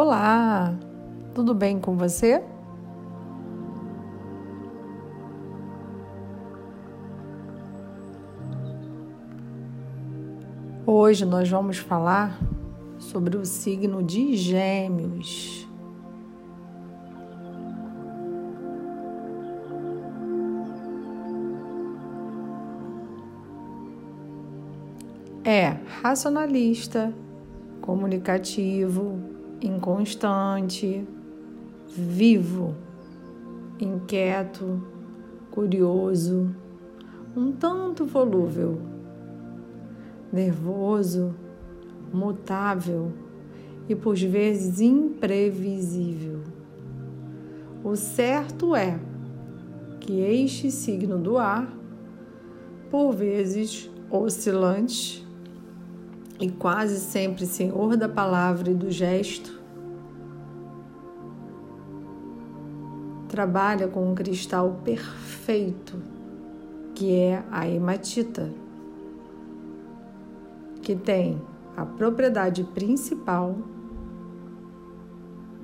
Olá, tudo bem com você? Hoje nós vamos falar sobre o signo de Gêmeos. É racionalista, comunicativo, inconstante, vivo, inquieto, curioso, um tanto volúvel, nervoso, mutável e por vezes imprevisível. O certo é que este signo do ar, por vezes oscilante, e quase sempre senhor da palavra e do gesto, trabalha com um cristal perfeito, que é a hematita, que tem a propriedade principal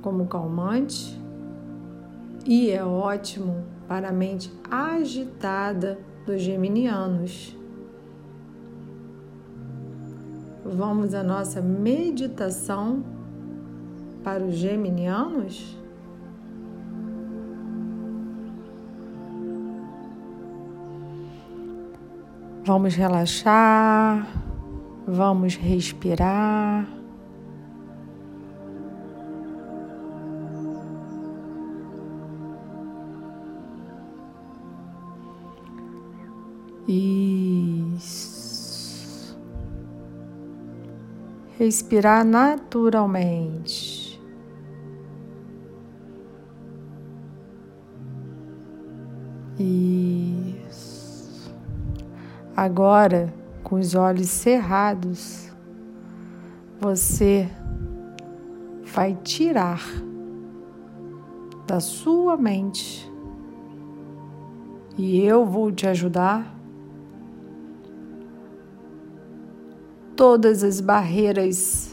como calmante e é ótimo para a mente agitada dos geminianos vamos à nossa meditação para os geminianos? Vamos relaxar, vamos respirar. Isso. Respirar naturalmente. Isso. Agora, com os olhos cerrados, você vai tirar da sua mente e eu vou te ajudar todas as barreiras,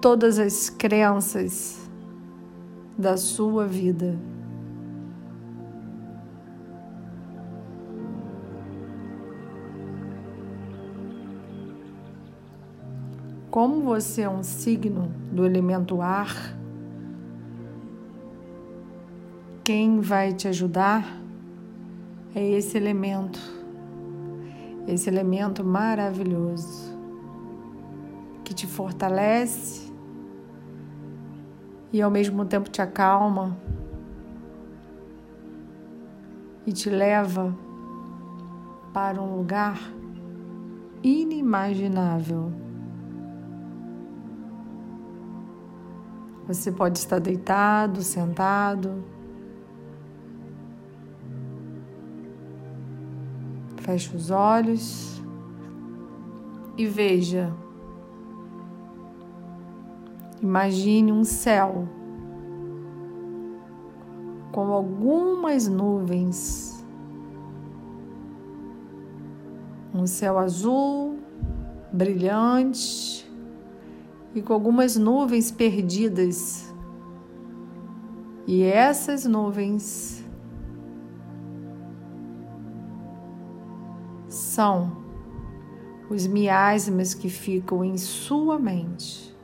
todas as crenças da sua vida. Como você é um signo do elemento ar, quem vai te ajudar é esse elemento esse elemento maravilhoso que te fortalece e ao mesmo tempo te acalma e te leva para um lugar inimaginável. Você pode estar deitado, sentado, Feche os olhos e veja. Imagine um céu com algumas nuvens. Um céu azul, brilhante e com algumas nuvens perdidas. E essas nuvens são os miasmas que ficam em sua mente.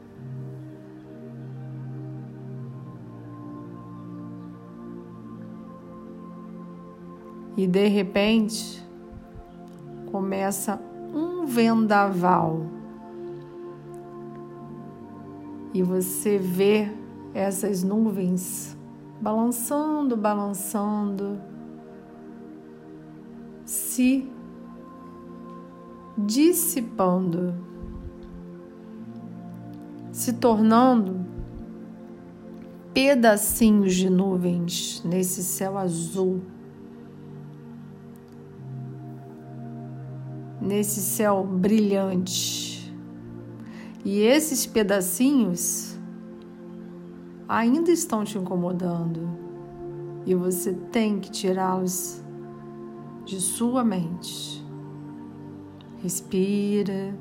E de repente começa um vendaval. E você vê essas nuvens balançando, balançando, se dissipando, se tornando pedacinhos de nuvens nesse céu azul, nesse céu brilhante. E esses pedacinhos ainda estão te incomodando e você tem que tirá-los de sua mente. Respira.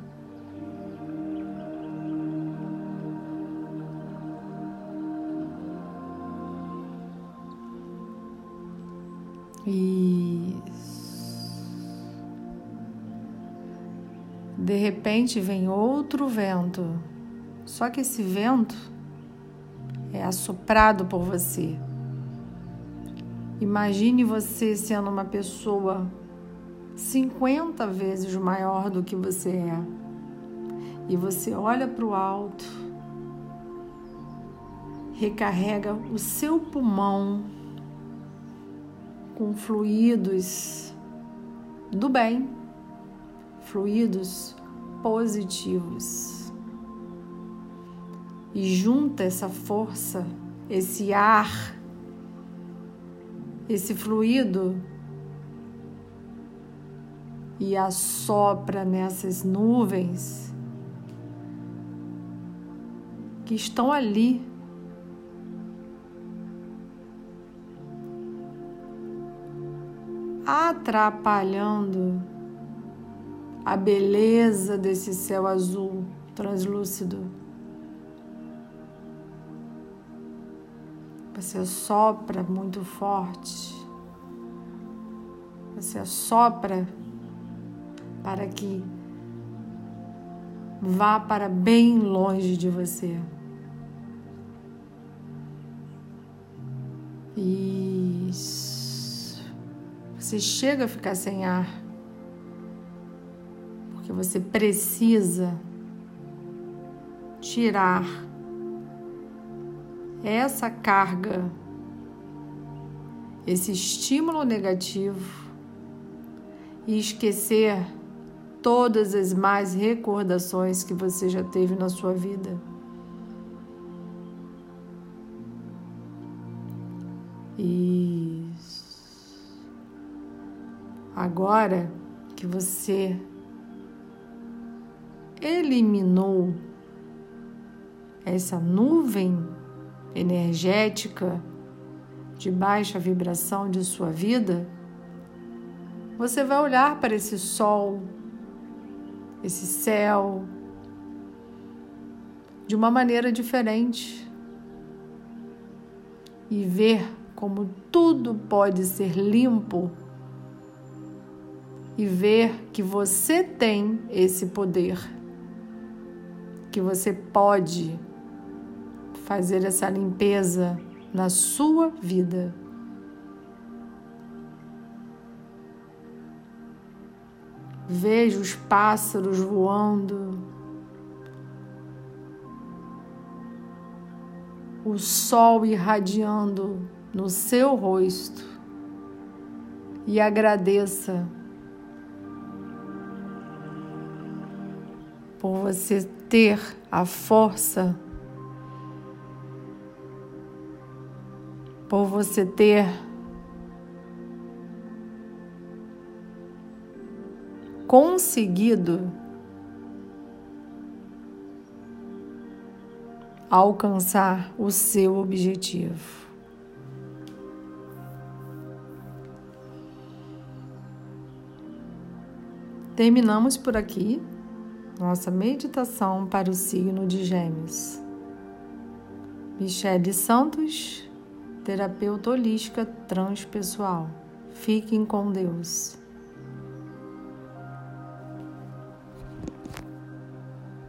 Isso. De repente vem outro vento. Só que esse vento é assoprado por você. Imagine você sendo uma pessoa 50 vezes maior do que você é. E você olha para o alto, recarrega o seu pulmão com fluidos do bem, fluidos positivos. E junta essa força, esse ar, esse fluido e assopra nessas nuvens que estão ali atrapalhando a beleza desse céu azul translúcido. Você assopra muito forte. Você assopra para que vá para bem longe de você. Isso. Você chega a ficar sem ar, porque você precisa tirar essa carga, esse estímulo negativo e esquecer todas as mais recordações que você já teve na sua vida. Isso. Agora que você eliminou essa nuvem energética de baixa vibração de sua vida, você vai olhar para esse sol, esse céu, de uma maneira diferente. E ver como tudo pode ser limpo. E ver que você tem esse poder, que você pode fazer essa limpeza na sua vida. Veja os pássaros voando, o sol irradiando no seu rosto. E agradeça por você ter a força, por você ter conseguido alcançar o seu objetivo. Terminamos por aqui nossa meditação para o signo de Gêmeos. Michele Santos, terapeuta holística transpessoal. Fiquem com Deus.